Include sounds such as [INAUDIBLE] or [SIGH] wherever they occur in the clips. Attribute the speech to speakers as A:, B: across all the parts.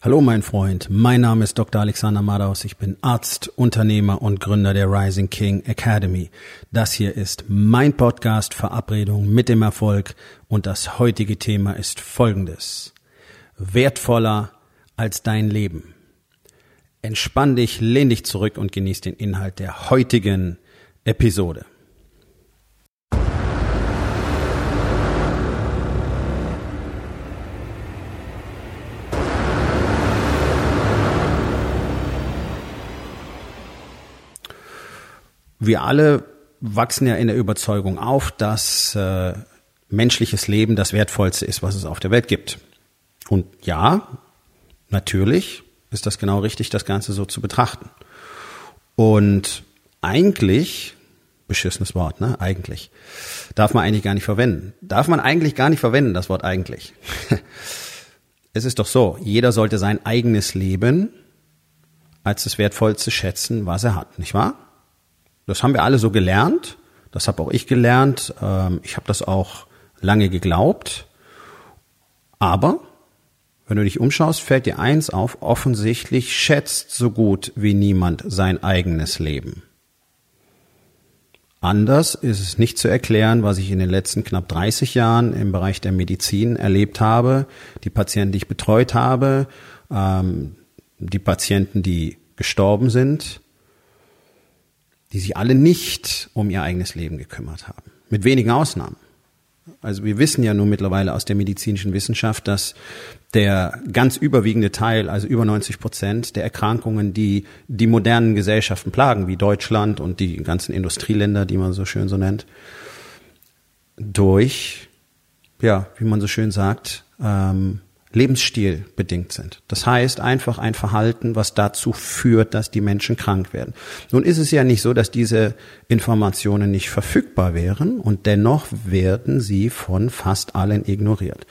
A: Hallo mein Freund, mein Name ist Dr. Alexander Madaus, ich bin Arzt, Unternehmer und Gründer der Rising King Academy. Das hier ist mein Podcast Verabredung mit dem Erfolg und das heutige Thema ist folgendes. Wertvoller als dein Leben. Entspann dich, lehn dich zurück und genieß den Inhalt der heutigen Episode. Wir alle wachsen ja in der Überzeugung auf, dass äh, menschliches Leben das Wertvollste ist, was es auf der Welt gibt. Und ja, natürlich ist das genau richtig, das Ganze so zu betrachten. Und eigentlich, beschissenes Wort, ne? Eigentlich. Darf man eigentlich gar nicht verwenden. Darf man eigentlich gar nicht verwenden, das Wort eigentlich. [LAUGHS] es ist doch so, jeder sollte sein eigenes Leben als das Wertvollste schätzen, was er hat, nicht wahr? Das haben wir alle so gelernt. Das habe auch ich gelernt. Ähm, ich habe das auch lange geglaubt. Aber wenn du dich umschaust, fällt dir eins auf, offensichtlich schätzt so gut wie niemand sein eigenes Leben. Anders ist es nicht zu erklären, was ich in den letzten knapp 30 Jahren im Bereich der Medizin erlebt habe, die Patienten, die ich betreut habe, ähm, die Patienten, die gestorben sind, die sich alle nicht um ihr eigenes Leben gekümmert haben. Mit wenigen Ausnahmen. Also wir wissen ja nun mittlerweile aus der medizinischen Wissenschaft, dass der ganz überwiegende Teil, also über 90 Prozent der Erkrankungen, die die modernen Gesellschaften plagen, wie Deutschland und die ganzen Industrieländer, die man so schön so nennt, durch, ja, wie man so schön sagt, ähm, Lebensstil bedingt sind. Das heißt einfach ein Verhalten, was dazu führt, dass die Menschen krank werden. Nun ist es ja nicht so, dass diese Informationen nicht verfügbar wären und dennoch werden sie von fast allen ignoriert.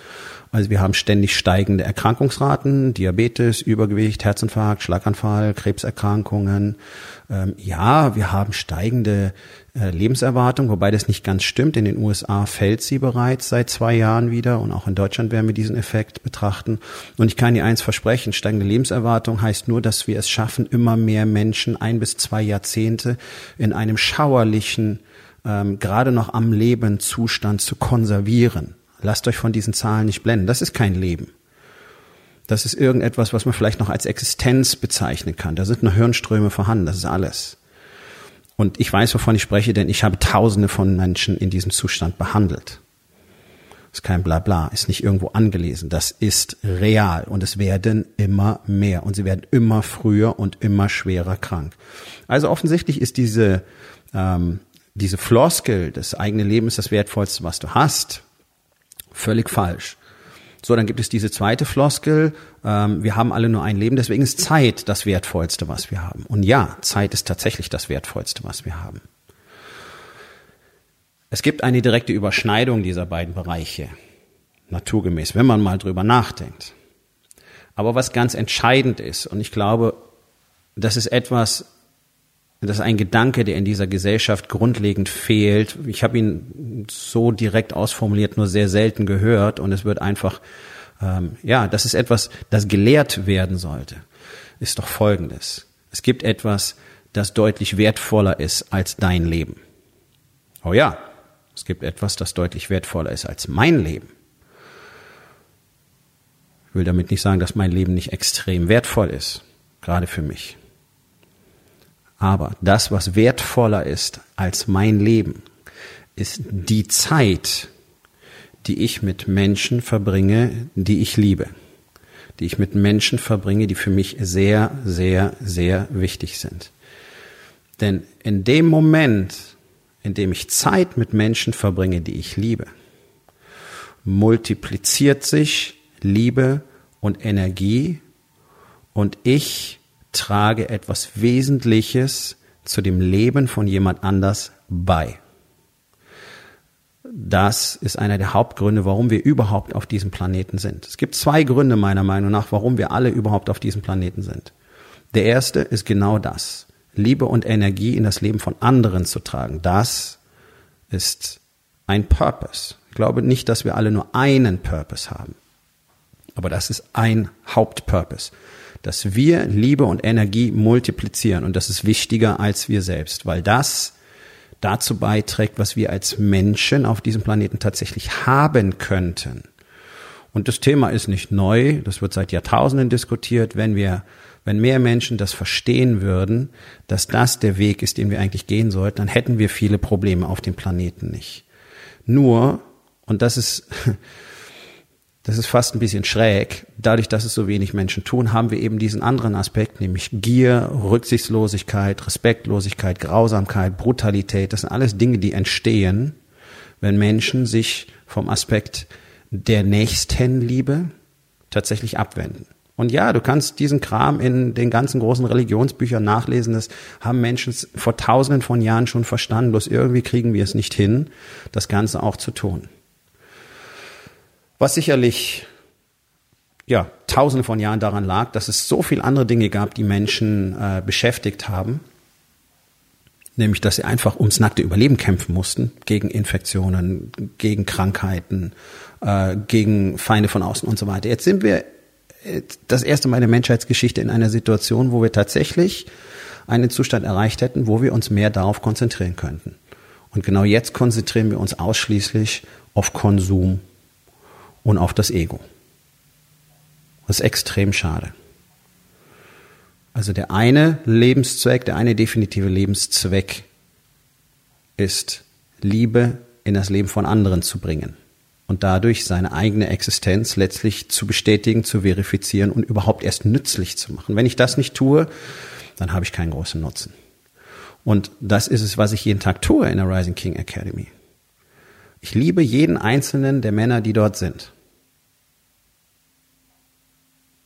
A: Also wir haben ständig steigende Erkrankungsraten, Diabetes, Übergewicht, Herzinfarkt, Schlaganfall, Krebserkrankungen. Ähm, ja, wir haben steigende äh, Lebenserwartung, wobei das nicht ganz stimmt. In den USA fällt sie bereits seit zwei Jahren wieder und auch in Deutschland werden wir diesen Effekt betrachten. Und ich kann dir eins versprechen, steigende Lebenserwartung heißt nur, dass wir es schaffen, immer mehr Menschen ein bis zwei Jahrzehnte in einem schauerlichen, ähm, gerade noch am Leben Zustand zu konservieren. Lasst euch von diesen Zahlen nicht blenden. Das ist kein Leben. Das ist irgendetwas, was man vielleicht noch als Existenz bezeichnen kann. Da sind noch Hirnströme vorhanden. Das ist alles. Und ich weiß, wovon ich spreche, denn ich habe Tausende von Menschen in diesem Zustand behandelt. Ist kein Blabla, ist nicht irgendwo angelesen. Das ist real und es werden immer mehr und sie werden immer früher und immer schwerer krank. Also offensichtlich ist diese ähm, diese Floskel, das eigene Leben ist das Wertvollste, was du hast, Völlig falsch. So, dann gibt es diese zweite Floskel, ähm, wir haben alle nur ein Leben, deswegen ist Zeit das Wertvollste, was wir haben. Und ja, Zeit ist tatsächlich das Wertvollste, was wir haben. Es gibt eine direkte Überschneidung dieser beiden Bereiche, naturgemäß, wenn man mal drüber nachdenkt. Aber was ganz entscheidend ist, und ich glaube, das ist etwas, das ist ein Gedanke, der in dieser Gesellschaft grundlegend fehlt. Ich habe ihn so direkt ausformuliert nur sehr selten gehört und es wird einfach, ähm, ja, das ist etwas, das gelehrt werden sollte, ist doch Folgendes. Es gibt etwas, das deutlich wertvoller ist als dein Leben. Oh ja, es gibt etwas, das deutlich wertvoller ist als mein Leben. Ich will damit nicht sagen, dass mein Leben nicht extrem wertvoll ist, gerade für mich. Aber das, was wertvoller ist als mein Leben, ist die Zeit, die ich mit Menschen verbringe, die ich liebe. Die ich mit Menschen verbringe, die für mich sehr, sehr, sehr wichtig sind. Denn in dem Moment, in dem ich Zeit mit Menschen verbringe, die ich liebe, multipliziert sich Liebe und Energie und ich trage etwas Wesentliches zu dem Leben von jemand anders bei. Das ist einer der Hauptgründe, warum wir überhaupt auf diesem Planeten sind. Es gibt zwei Gründe meiner Meinung nach, warum wir alle überhaupt auf diesem Planeten sind. Der erste ist genau das. Liebe und Energie in das Leben von anderen zu tragen. Das ist ein Purpose. Ich glaube nicht, dass wir alle nur einen Purpose haben. Aber das ist ein Hauptpurpose, dass wir Liebe und Energie multiplizieren und das ist wichtiger als wir selbst, weil das dazu beiträgt, was wir als Menschen auf diesem Planeten tatsächlich haben könnten. Und das Thema ist nicht neu, das wird seit Jahrtausenden diskutiert. Wenn wir, wenn mehr Menschen das verstehen würden, dass das der Weg ist, den wir eigentlich gehen sollten, dann hätten wir viele Probleme auf dem Planeten nicht. Nur, und das ist, [LAUGHS] das ist fast ein bisschen schräg. Dadurch, dass es so wenig Menschen tun, haben wir eben diesen anderen Aspekt, nämlich Gier, Rücksichtslosigkeit, Respektlosigkeit, Grausamkeit, Brutalität. Das sind alles Dinge, die entstehen, wenn Menschen sich vom Aspekt der Nächstenliebe tatsächlich abwenden. Und ja, du kannst diesen Kram in den ganzen großen Religionsbüchern nachlesen. Das haben Menschen vor tausenden von Jahren schon verstanden. Bloß irgendwie kriegen wir es nicht hin, das Ganze auch zu tun. Was sicherlich ja, tausende von Jahren daran lag, dass es so viel andere Dinge gab, die Menschen äh, beschäftigt haben, nämlich dass sie einfach ums nackte Überleben kämpfen mussten, gegen Infektionen, gegen Krankheiten, äh, gegen Feinde von außen und so weiter. Jetzt sind wir äh, das erste Mal in der Menschheitsgeschichte in einer Situation, wo wir tatsächlich einen Zustand erreicht hätten, wo wir uns mehr darauf konzentrieren könnten. Und genau jetzt konzentrieren wir uns ausschließlich auf Konsum und auf das Ego. Das ist extrem schade. Also der eine Lebenszweck, der eine definitive Lebenszweck ist, Liebe in das Leben von anderen zu bringen und dadurch seine eigene Existenz letztlich zu bestätigen, zu verifizieren und überhaupt erst nützlich zu machen. Wenn ich das nicht tue, dann habe ich keinen großen Nutzen. Und das ist es, was ich jeden Tag tue in der Rising King Academy. Ich liebe jeden einzelnen der Männer, die dort sind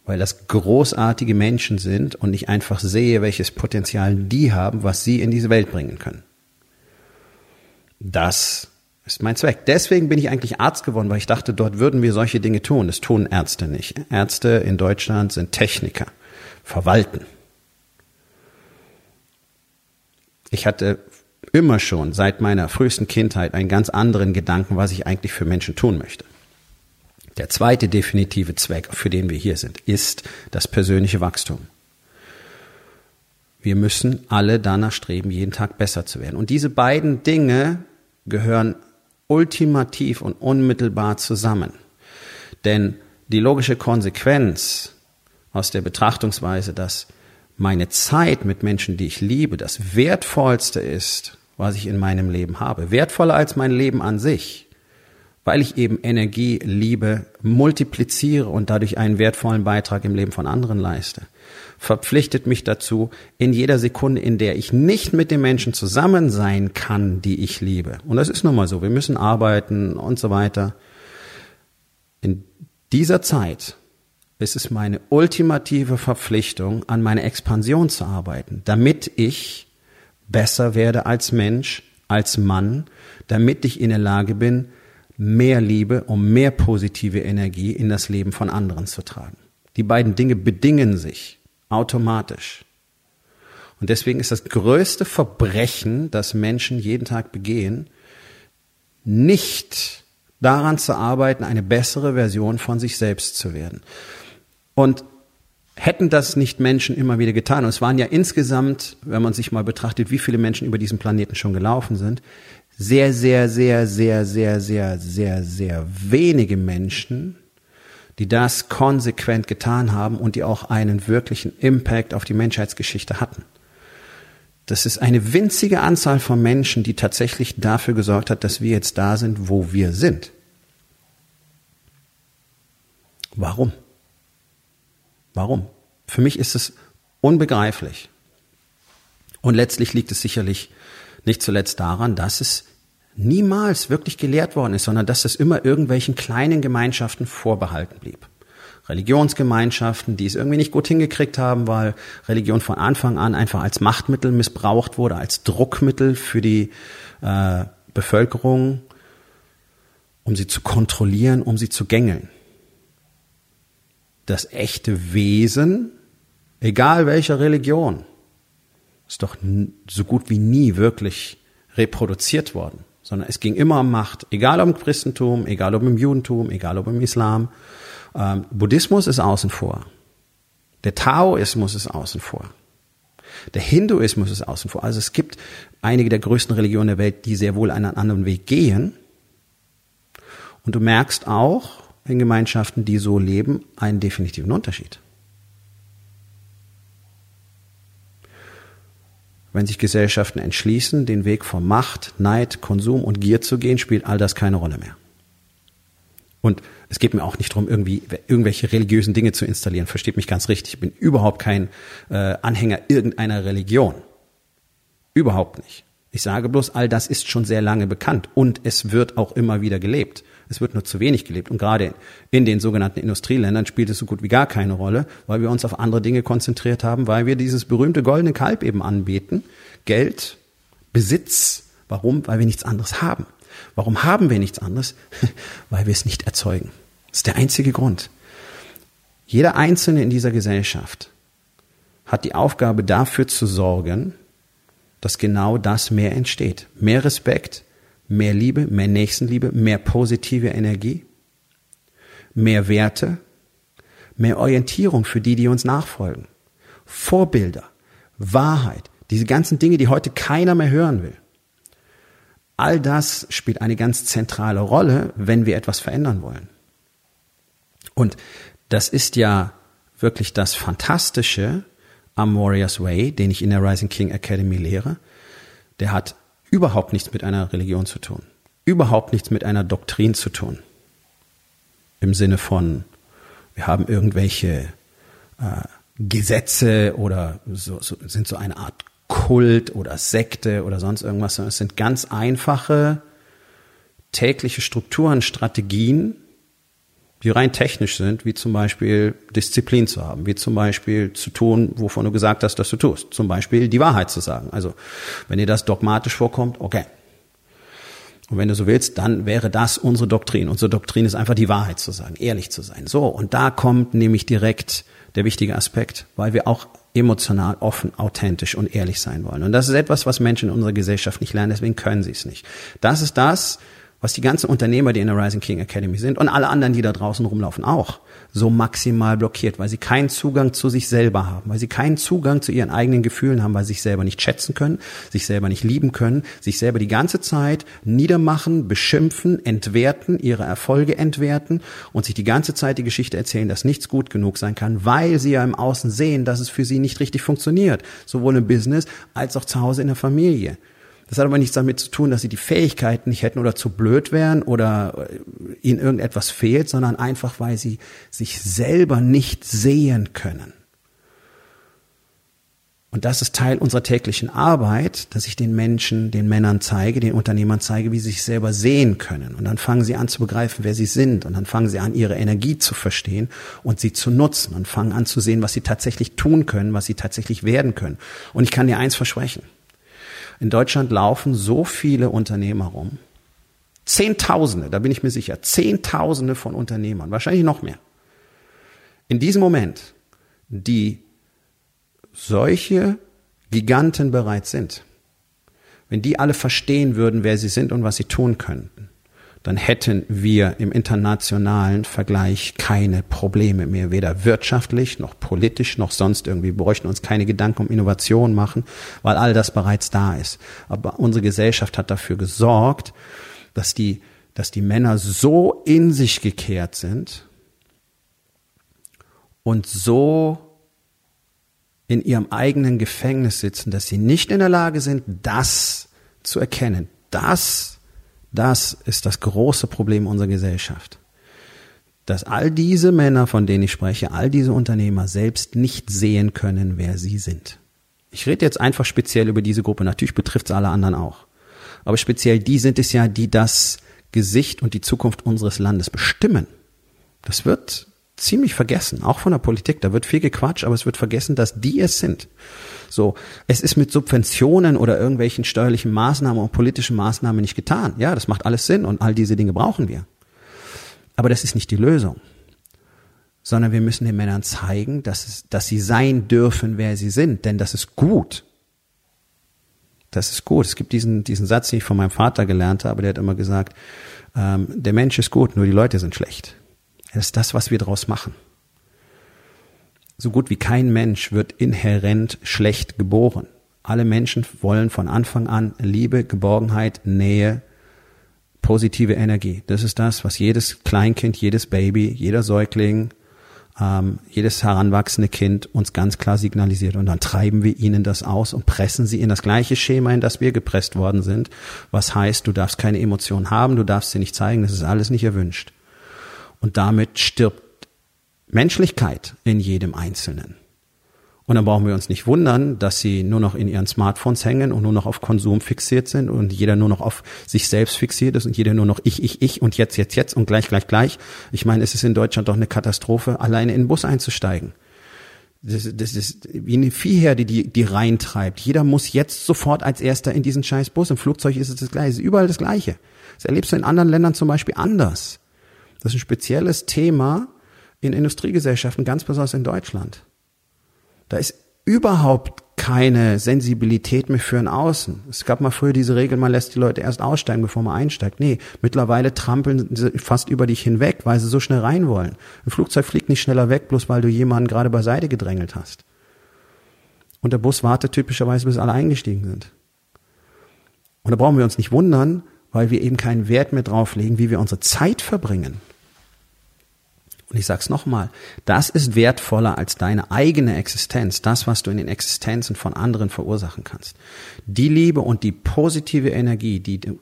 A: weil das großartige Menschen sind und ich einfach sehe, welches Potenzial die haben, was sie in diese Welt bringen können. Das ist mein Zweck. Deswegen bin ich eigentlich Arzt geworden, weil ich dachte, dort würden wir solche Dinge tun. Das tun Ärzte nicht. Ärzte in Deutschland sind Techniker, verwalten. Ich hatte immer schon seit meiner frühesten Kindheit einen ganz anderen Gedanken, was ich eigentlich für Menschen tun möchte. Der zweite definitive Zweck, für den wir hier sind, ist das persönliche Wachstum. Wir müssen alle danach streben, jeden Tag besser zu werden. Und diese beiden Dinge gehören ultimativ und unmittelbar zusammen. Denn die logische Konsequenz aus der Betrachtungsweise, dass meine Zeit mit Menschen, die ich liebe, das Wertvollste ist, was ich in meinem Leben habe, wertvoller als mein Leben an sich, weil ich eben Energie, Liebe multipliziere und dadurch einen wertvollen Beitrag im Leben von anderen leiste, verpflichtet mich dazu, in jeder Sekunde, in der ich nicht mit den Menschen zusammen sein kann, die ich liebe. Und das ist nun mal so. Wir müssen arbeiten und so weiter. In dieser Zeit ist es meine ultimative Verpflichtung, an meine Expansion zu arbeiten, damit ich besser werde als Mensch, als Mann, damit ich in der Lage bin, mehr Liebe, um mehr positive Energie in das Leben von anderen zu tragen. Die beiden Dinge bedingen sich automatisch. Und deswegen ist das größte Verbrechen, das Menschen jeden Tag begehen, nicht daran zu arbeiten, eine bessere Version von sich selbst zu werden. Und hätten das nicht Menschen immer wieder getan, und es waren ja insgesamt, wenn man sich mal betrachtet, wie viele Menschen über diesen Planeten schon gelaufen sind, sehr, sehr, sehr, sehr, sehr, sehr, sehr, sehr wenige Menschen, die das konsequent getan haben und die auch einen wirklichen Impact auf die Menschheitsgeschichte hatten. Das ist eine winzige Anzahl von Menschen, die tatsächlich dafür gesorgt hat, dass wir jetzt da sind, wo wir sind. Warum? Warum? Für mich ist es unbegreiflich. Und letztlich liegt es sicherlich nicht zuletzt daran, dass es niemals wirklich gelehrt worden ist, sondern dass es immer irgendwelchen kleinen Gemeinschaften vorbehalten blieb. Religionsgemeinschaften, die es irgendwie nicht gut hingekriegt haben, weil Religion von Anfang an einfach als Machtmittel missbraucht wurde, als Druckmittel für die äh, Bevölkerung, um sie zu kontrollieren, um sie zu gängeln. Das echte Wesen, egal welcher Religion, ist doch so gut wie nie wirklich reproduziert worden sondern es ging immer um Macht, egal ob im Christentum, egal ob im Judentum, egal ob im Islam. Ähm, Buddhismus ist außen vor. Der Taoismus ist außen vor. Der Hinduismus ist außen vor. Also es gibt einige der größten Religionen der Welt, die sehr wohl einen anderen Weg gehen. Und du merkst auch in Gemeinschaften, die so leben, einen definitiven Unterschied. Wenn sich Gesellschaften entschließen, den Weg von Macht, Neid, Konsum und Gier zu gehen, spielt all das keine Rolle mehr. Und es geht mir auch nicht darum, irgendwie irgendwelche religiösen Dinge zu installieren. Versteht mich ganz richtig. Ich bin überhaupt kein äh, Anhänger irgendeiner Religion. Überhaupt nicht. Ich sage bloß, all das ist schon sehr lange bekannt und es wird auch immer wieder gelebt. Es wird nur zu wenig gelebt. Und gerade in den sogenannten Industrieländern spielt es so gut wie gar keine Rolle, weil wir uns auf andere Dinge konzentriert haben, weil wir dieses berühmte goldene Kalb eben anbeten. Geld, Besitz. Warum? Weil wir nichts anderes haben. Warum haben wir nichts anderes? [LAUGHS] weil wir es nicht erzeugen. Das ist der einzige Grund. Jeder Einzelne in dieser Gesellschaft hat die Aufgabe dafür zu sorgen, dass genau das mehr entsteht. Mehr Respekt, mehr Liebe, mehr Nächstenliebe, mehr positive Energie, mehr Werte, mehr Orientierung für die, die uns nachfolgen. Vorbilder, Wahrheit, diese ganzen Dinge, die heute keiner mehr hören will. All das spielt eine ganz zentrale Rolle, wenn wir etwas verändern wollen. Und das ist ja wirklich das Fantastische am Warriors Way, den ich in der Rising King Academy lehre. Der hat überhaupt nichts mit einer Religion zu tun. Überhaupt nichts mit einer Doktrin zu tun. Im Sinne von, wir haben irgendwelche äh, Gesetze oder so, so, sind so eine Art Kult oder Sekte oder sonst irgendwas, sondern es sind ganz einfache tägliche Strukturen, Strategien, die rein technisch sind, wie zum Beispiel Disziplin zu haben, wie zum Beispiel zu tun, wovon du gesagt hast, dass du tust. Zum Beispiel die Wahrheit zu sagen. Also, wenn dir das dogmatisch vorkommt, okay. Und wenn du so willst, dann wäre das unsere Doktrin. Unsere Doktrin ist einfach die Wahrheit zu sagen, ehrlich zu sein. So, und da kommt nämlich direkt der wichtige Aspekt, weil wir auch emotional, offen, authentisch und ehrlich sein wollen. Und das ist etwas, was Menschen in unserer Gesellschaft nicht lernen, deswegen können sie es nicht. Das ist das, was die ganzen Unternehmer, die in der Rising King Academy sind und alle anderen, die da draußen rumlaufen, auch so maximal blockiert, weil sie keinen Zugang zu sich selber haben, weil sie keinen Zugang zu ihren eigenen Gefühlen haben, weil sie sich selber nicht schätzen können, sich selber nicht lieben können, sich selber die ganze Zeit niedermachen, beschimpfen, entwerten, ihre Erfolge entwerten und sich die ganze Zeit die Geschichte erzählen, dass nichts gut genug sein kann, weil sie ja im Außen sehen, dass es für sie nicht richtig funktioniert, sowohl im Business als auch zu Hause in der Familie. Das hat aber nichts damit zu tun, dass sie die Fähigkeiten nicht hätten oder zu blöd wären oder äh, ihnen irgendetwas fehlt, sondern einfach, weil sie sich selber nicht sehen können. Und das ist Teil unserer täglichen Arbeit, dass ich den Menschen, den Männern zeige, den Unternehmern zeige, wie sie sich selber sehen können. Und dann fangen sie an zu begreifen, wer sie sind. Und dann fangen sie an, ihre Energie zu verstehen und sie zu nutzen. Und fangen an zu sehen, was sie tatsächlich tun können, was sie tatsächlich werden können. Und ich kann dir eins versprechen. In Deutschland laufen so viele Unternehmer rum. Zehntausende, da bin ich mir sicher. Zehntausende von Unternehmern, wahrscheinlich noch mehr. In diesem Moment, die solche Giganten bereits sind, wenn die alle verstehen würden, wer sie sind und was sie tun könnten, dann hätten wir im internationalen Vergleich keine Probleme mehr, weder wirtschaftlich noch politisch noch sonst irgendwie. Wir bräuchten uns keine Gedanken um Innovation machen, weil all das bereits da ist. Aber unsere Gesellschaft hat dafür gesorgt, dass die, dass die Männer so in sich gekehrt sind und so in ihrem eigenen Gefängnis sitzen, dass sie nicht in der Lage sind, das zu erkennen, das das ist das große Problem unserer Gesellschaft. Dass all diese Männer, von denen ich spreche, all diese Unternehmer selbst nicht sehen können, wer sie sind. Ich rede jetzt einfach speziell über diese Gruppe. Natürlich betrifft es alle anderen auch. Aber speziell die sind es ja, die das Gesicht und die Zukunft unseres Landes bestimmen. Das wird ziemlich vergessen, auch von der Politik. Da wird viel gequatscht, aber es wird vergessen, dass die es sind. So, es ist mit Subventionen oder irgendwelchen steuerlichen Maßnahmen und politischen Maßnahmen nicht getan. Ja, das macht alles Sinn und all diese Dinge brauchen wir. Aber das ist nicht die Lösung. Sondern wir müssen den Männern zeigen, dass, es, dass sie sein dürfen, wer sie sind, denn das ist gut. Das ist gut. Es gibt diesen, diesen Satz, den ich von meinem Vater gelernt habe, der hat immer gesagt, ähm, der Mensch ist gut, nur die Leute sind schlecht. Das ist das, was wir daraus machen. So gut wie kein Mensch wird inhärent schlecht geboren. Alle Menschen wollen von Anfang an Liebe, Geborgenheit, Nähe, positive Energie. Das ist das, was jedes Kleinkind, jedes Baby, jeder Säugling, ähm, jedes heranwachsende Kind uns ganz klar signalisiert. Und dann treiben wir ihnen das aus und pressen sie in das gleiche Schema, in das wir gepresst worden sind. Was heißt, du darfst keine Emotionen haben, du darfst sie nicht zeigen, das ist alles nicht erwünscht. Und damit stirbt Menschlichkeit in jedem Einzelnen. Und dann brauchen wir uns nicht wundern, dass sie nur noch in ihren Smartphones hängen und nur noch auf Konsum fixiert sind und jeder nur noch auf sich selbst fixiert ist und jeder nur noch ich, ich, ich und jetzt, jetzt, jetzt und gleich, gleich, gleich. Ich meine, es ist in Deutschland doch eine Katastrophe, alleine in den Bus einzusteigen. Das, das ist wie eine Viehherde, die, die reintreibt. Jeder muss jetzt sofort als Erster in diesen scheiß Bus. Im Flugzeug ist es das Gleiche. Es ist überall das Gleiche. Das erlebst du in anderen Ländern zum Beispiel anders. Das ist ein spezielles Thema in Industriegesellschaften, ganz besonders in Deutschland. Da ist überhaupt keine Sensibilität mehr für ein Außen. Es gab mal früher diese Regel, man lässt die Leute erst aussteigen, bevor man einsteigt. Nee, mittlerweile trampeln sie fast über dich hinweg, weil sie so schnell rein wollen. Ein Flugzeug fliegt nicht schneller weg, bloß weil du jemanden gerade beiseite gedrängelt hast. Und der Bus wartet typischerweise, bis alle eingestiegen sind. Und da brauchen wir uns nicht wundern, weil wir eben keinen Wert mehr drauflegen, wie wir unsere Zeit verbringen. Und ich sag's nochmal, das ist wertvoller als deine eigene Existenz, das, was du in den Existenzen von anderen verursachen kannst. Die Liebe und die positive Energie, die du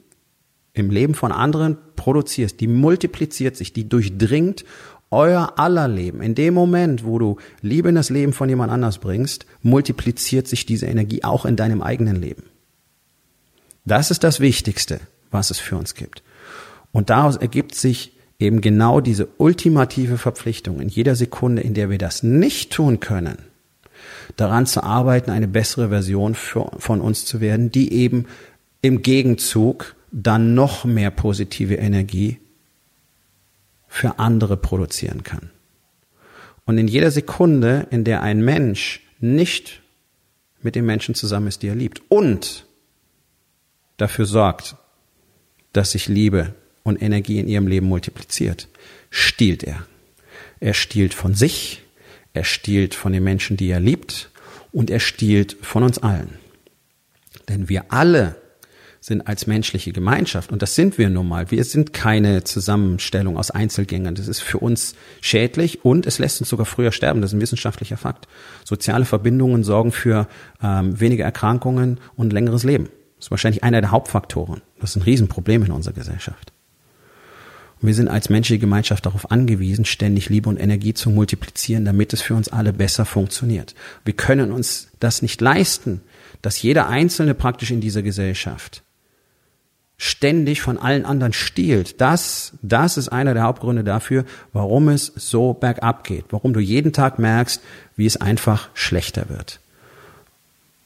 A: im Leben von anderen produzierst, die multipliziert sich, die durchdringt euer aller Leben. In dem Moment, wo du Liebe in das Leben von jemand anders bringst, multipliziert sich diese Energie auch in deinem eigenen Leben. Das ist das Wichtigste, was es für uns gibt. Und daraus ergibt sich eben genau diese ultimative Verpflichtung in jeder Sekunde, in der wir das nicht tun können, daran zu arbeiten, eine bessere Version für, von uns zu werden, die eben im Gegenzug dann noch mehr positive Energie für andere produzieren kann. Und in jeder Sekunde, in der ein Mensch nicht mit den Menschen zusammen ist, die er liebt und dafür sorgt, dass sich Liebe und Energie in ihrem Leben multipliziert, stiehlt er. Er stiehlt von sich, er stiehlt von den Menschen, die er liebt und er stiehlt von uns allen. Denn wir alle sind als menschliche Gemeinschaft, und das sind wir nun mal, wir sind keine Zusammenstellung aus Einzelgängern. Das ist für uns schädlich und es lässt uns sogar früher sterben. Das ist ein wissenschaftlicher Fakt. Soziale Verbindungen sorgen für ähm, weniger Erkrankungen und längeres Leben. Das ist wahrscheinlich einer der Hauptfaktoren. Das ist ein Riesenproblem in unserer Gesellschaft. Wir sind als menschliche Gemeinschaft darauf angewiesen, ständig Liebe und Energie zu multiplizieren, damit es für uns alle besser funktioniert. Wir können uns das nicht leisten, dass jeder Einzelne praktisch in dieser Gesellschaft ständig von allen anderen stiehlt. Das, das ist einer der Hauptgründe dafür, warum es so bergab geht, warum du jeden Tag merkst, wie es einfach schlechter wird.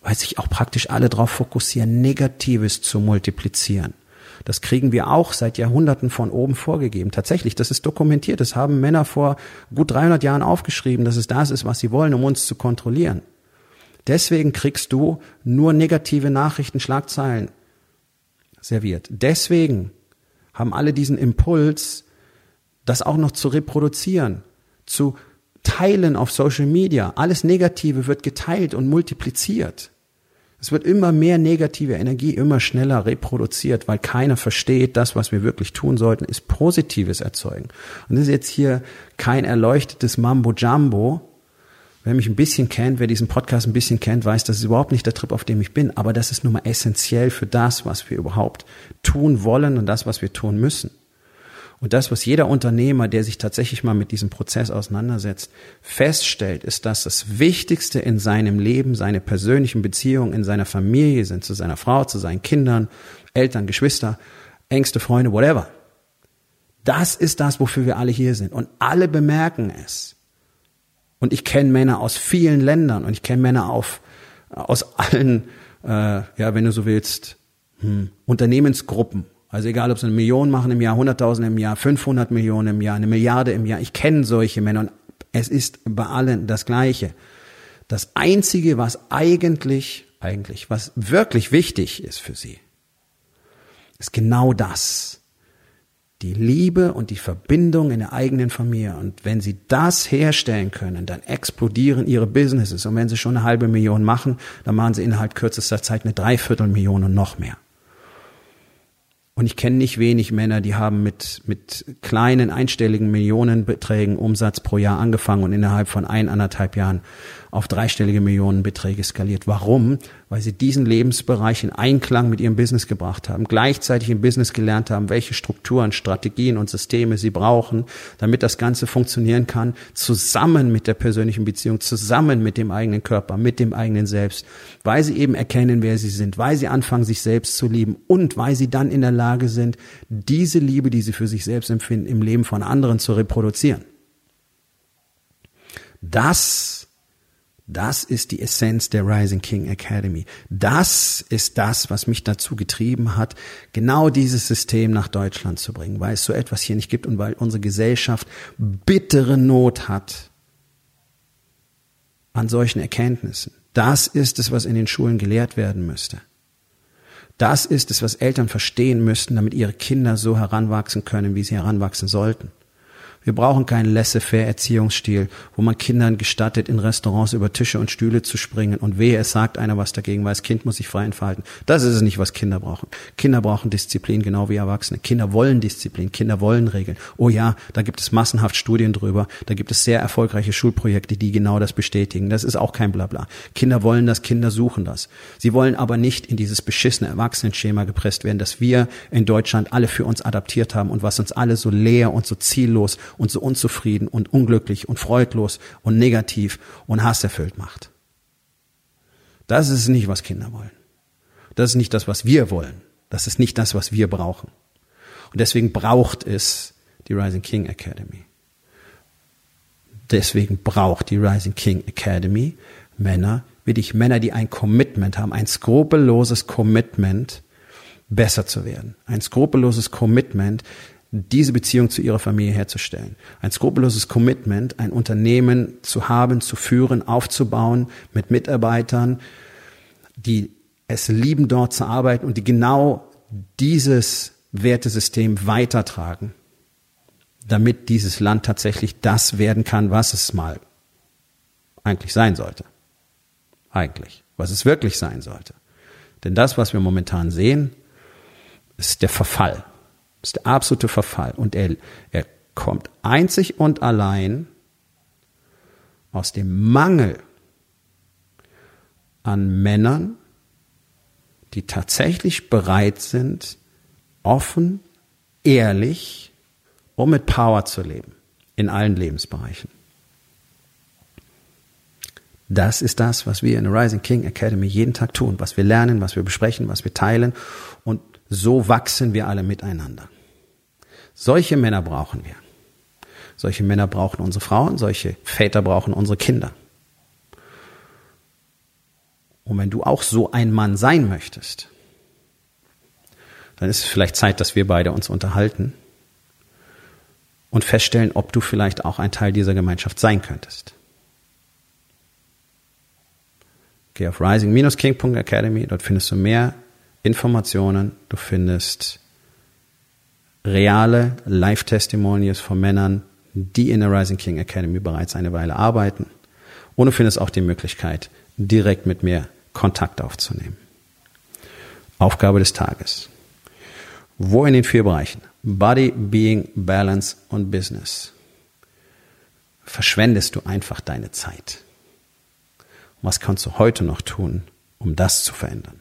A: Weil sich auch praktisch alle darauf fokussieren, Negatives zu multiplizieren. Das kriegen wir auch seit Jahrhunderten von oben vorgegeben. Tatsächlich, das ist dokumentiert. Das haben Männer vor gut 300 Jahren aufgeschrieben, dass es das ist, was sie wollen, um uns zu kontrollieren. Deswegen kriegst du nur negative Nachrichten, Schlagzeilen serviert. Deswegen haben alle diesen Impuls, das auch noch zu reproduzieren, zu teilen auf Social Media. Alles Negative wird geteilt und multipliziert. Es wird immer mehr negative Energie immer schneller reproduziert, weil keiner versteht, das, was wir wirklich tun sollten, ist Positives erzeugen. Und das ist jetzt hier kein erleuchtetes Mambo Jumbo. Wer mich ein bisschen kennt, wer diesen Podcast ein bisschen kennt, weiß, das ist überhaupt nicht der Trip, auf dem ich bin. Aber das ist nun mal essentiell für das, was wir überhaupt tun wollen und das, was wir tun müssen. Und das, was jeder Unternehmer, der sich tatsächlich mal mit diesem Prozess auseinandersetzt, feststellt, ist, dass das Wichtigste in seinem Leben seine persönlichen Beziehungen in seiner Familie sind, zu seiner Frau, zu seinen Kindern, Eltern, Geschwister, engste Freunde, whatever. Das ist das, wofür wir alle hier sind. Und alle bemerken es. Und ich kenne Männer aus vielen Ländern und ich kenne Männer auf, aus allen, äh, ja, wenn du so willst, hm, Unternehmensgruppen also egal, ob sie eine Million machen im Jahr, 100.000 im Jahr, 500 Millionen im Jahr, eine Milliarde im Jahr. Ich kenne solche Männer und es ist bei allen das Gleiche. Das Einzige, was eigentlich eigentlich, was wirklich wichtig ist für sie, ist genau das. Die Liebe und die Verbindung in der eigenen Familie. Und wenn sie das herstellen können, dann explodieren ihre Businesses. Und wenn sie schon eine halbe Million machen, dann machen sie innerhalb kürzester Zeit eine Dreiviertelmillion und noch mehr. Und ich kenne nicht wenig Männer, die haben mit, mit kleinen einstelligen Millionenbeträgen Umsatz pro Jahr angefangen und innerhalb von ein, anderthalb Jahren auf dreistellige Millionenbeträge skaliert. Warum? Weil sie diesen Lebensbereich in Einklang mit ihrem Business gebracht haben, gleichzeitig im Business gelernt haben, welche Strukturen, Strategien und Systeme sie brauchen, damit das Ganze funktionieren kann, zusammen mit der persönlichen Beziehung, zusammen mit dem eigenen Körper, mit dem eigenen Selbst, weil sie eben erkennen, wer sie sind, weil sie anfangen, sich selbst zu lieben und weil sie dann in der Lage sind, diese Liebe, die sie für sich selbst empfinden, im Leben von anderen zu reproduzieren. Das das ist die Essenz der Rising King Academy. Das ist das, was mich dazu getrieben hat, genau dieses System nach Deutschland zu bringen, weil es so etwas hier nicht gibt und weil unsere Gesellschaft bittere Not hat an solchen Erkenntnissen. Das ist es, was in den Schulen gelehrt werden müsste. Das ist es, was Eltern verstehen müssten, damit ihre Kinder so heranwachsen können, wie sie heranwachsen sollten. Wir brauchen keinen laissez-faire Erziehungsstil, wo man Kindern gestattet, in Restaurants über Tische und Stühle zu springen und wehe, es sagt einer was dagegen, weil das Kind muss sich frei entfalten. Das ist es nicht, was Kinder brauchen. Kinder brauchen Disziplin, genau wie Erwachsene. Kinder wollen Disziplin, Kinder wollen Regeln. Oh ja, da gibt es massenhaft Studien drüber, da gibt es sehr erfolgreiche Schulprojekte, die genau das bestätigen. Das ist auch kein Blabla. Kinder wollen das, Kinder suchen das. Sie wollen aber nicht in dieses beschissene Erwachsenenschema gepresst werden, das wir in Deutschland alle für uns adaptiert haben und was uns alle so leer und so ziellos und so unzufrieden und unglücklich und freudlos und negativ und hasserfüllt macht. Das ist nicht, was Kinder wollen. Das ist nicht das, was wir wollen. Das ist nicht das, was wir brauchen. Und deswegen braucht es die Rising King Academy. Deswegen braucht die Rising King Academy Männer wie dich, Männer, die ein Commitment haben, ein skrupelloses Commitment, besser zu werden. Ein skrupelloses Commitment, diese Beziehung zu ihrer Familie herzustellen. Ein skrupelloses Commitment, ein Unternehmen zu haben, zu führen, aufzubauen mit Mitarbeitern, die es lieben, dort zu arbeiten und die genau dieses Wertesystem weitertragen, damit dieses Land tatsächlich das werden kann, was es mal eigentlich sein sollte. Eigentlich. Was es wirklich sein sollte. Denn das, was wir momentan sehen, ist der Verfall das ist der absolute Verfall. Und er, er kommt einzig und allein aus dem Mangel an Männern, die tatsächlich bereit sind, offen, ehrlich um mit Power zu leben in allen Lebensbereichen. Das ist das, was wir in der Rising King Academy jeden Tag tun, was wir lernen, was wir besprechen, was wir teilen. Und so wachsen wir alle miteinander. Solche Männer brauchen wir. Solche Männer brauchen unsere Frauen, solche Väter brauchen unsere Kinder. Und wenn du auch so ein Mann sein möchtest, dann ist es vielleicht Zeit, dass wir beide uns unterhalten und feststellen, ob du vielleicht auch ein Teil dieser Gemeinschaft sein könntest. Geh auf rising-king.academy, dort findest du mehr Informationen, du findest reale Live-Testimonials von Männern, die in der Rising King Academy bereits eine Weile arbeiten. Und du findest auch die Möglichkeit, direkt mit mir Kontakt aufzunehmen. Aufgabe des Tages. Wo in den vier Bereichen Body, Being, Balance und Business verschwendest du einfach deine Zeit? Was kannst du heute noch tun, um das zu verändern?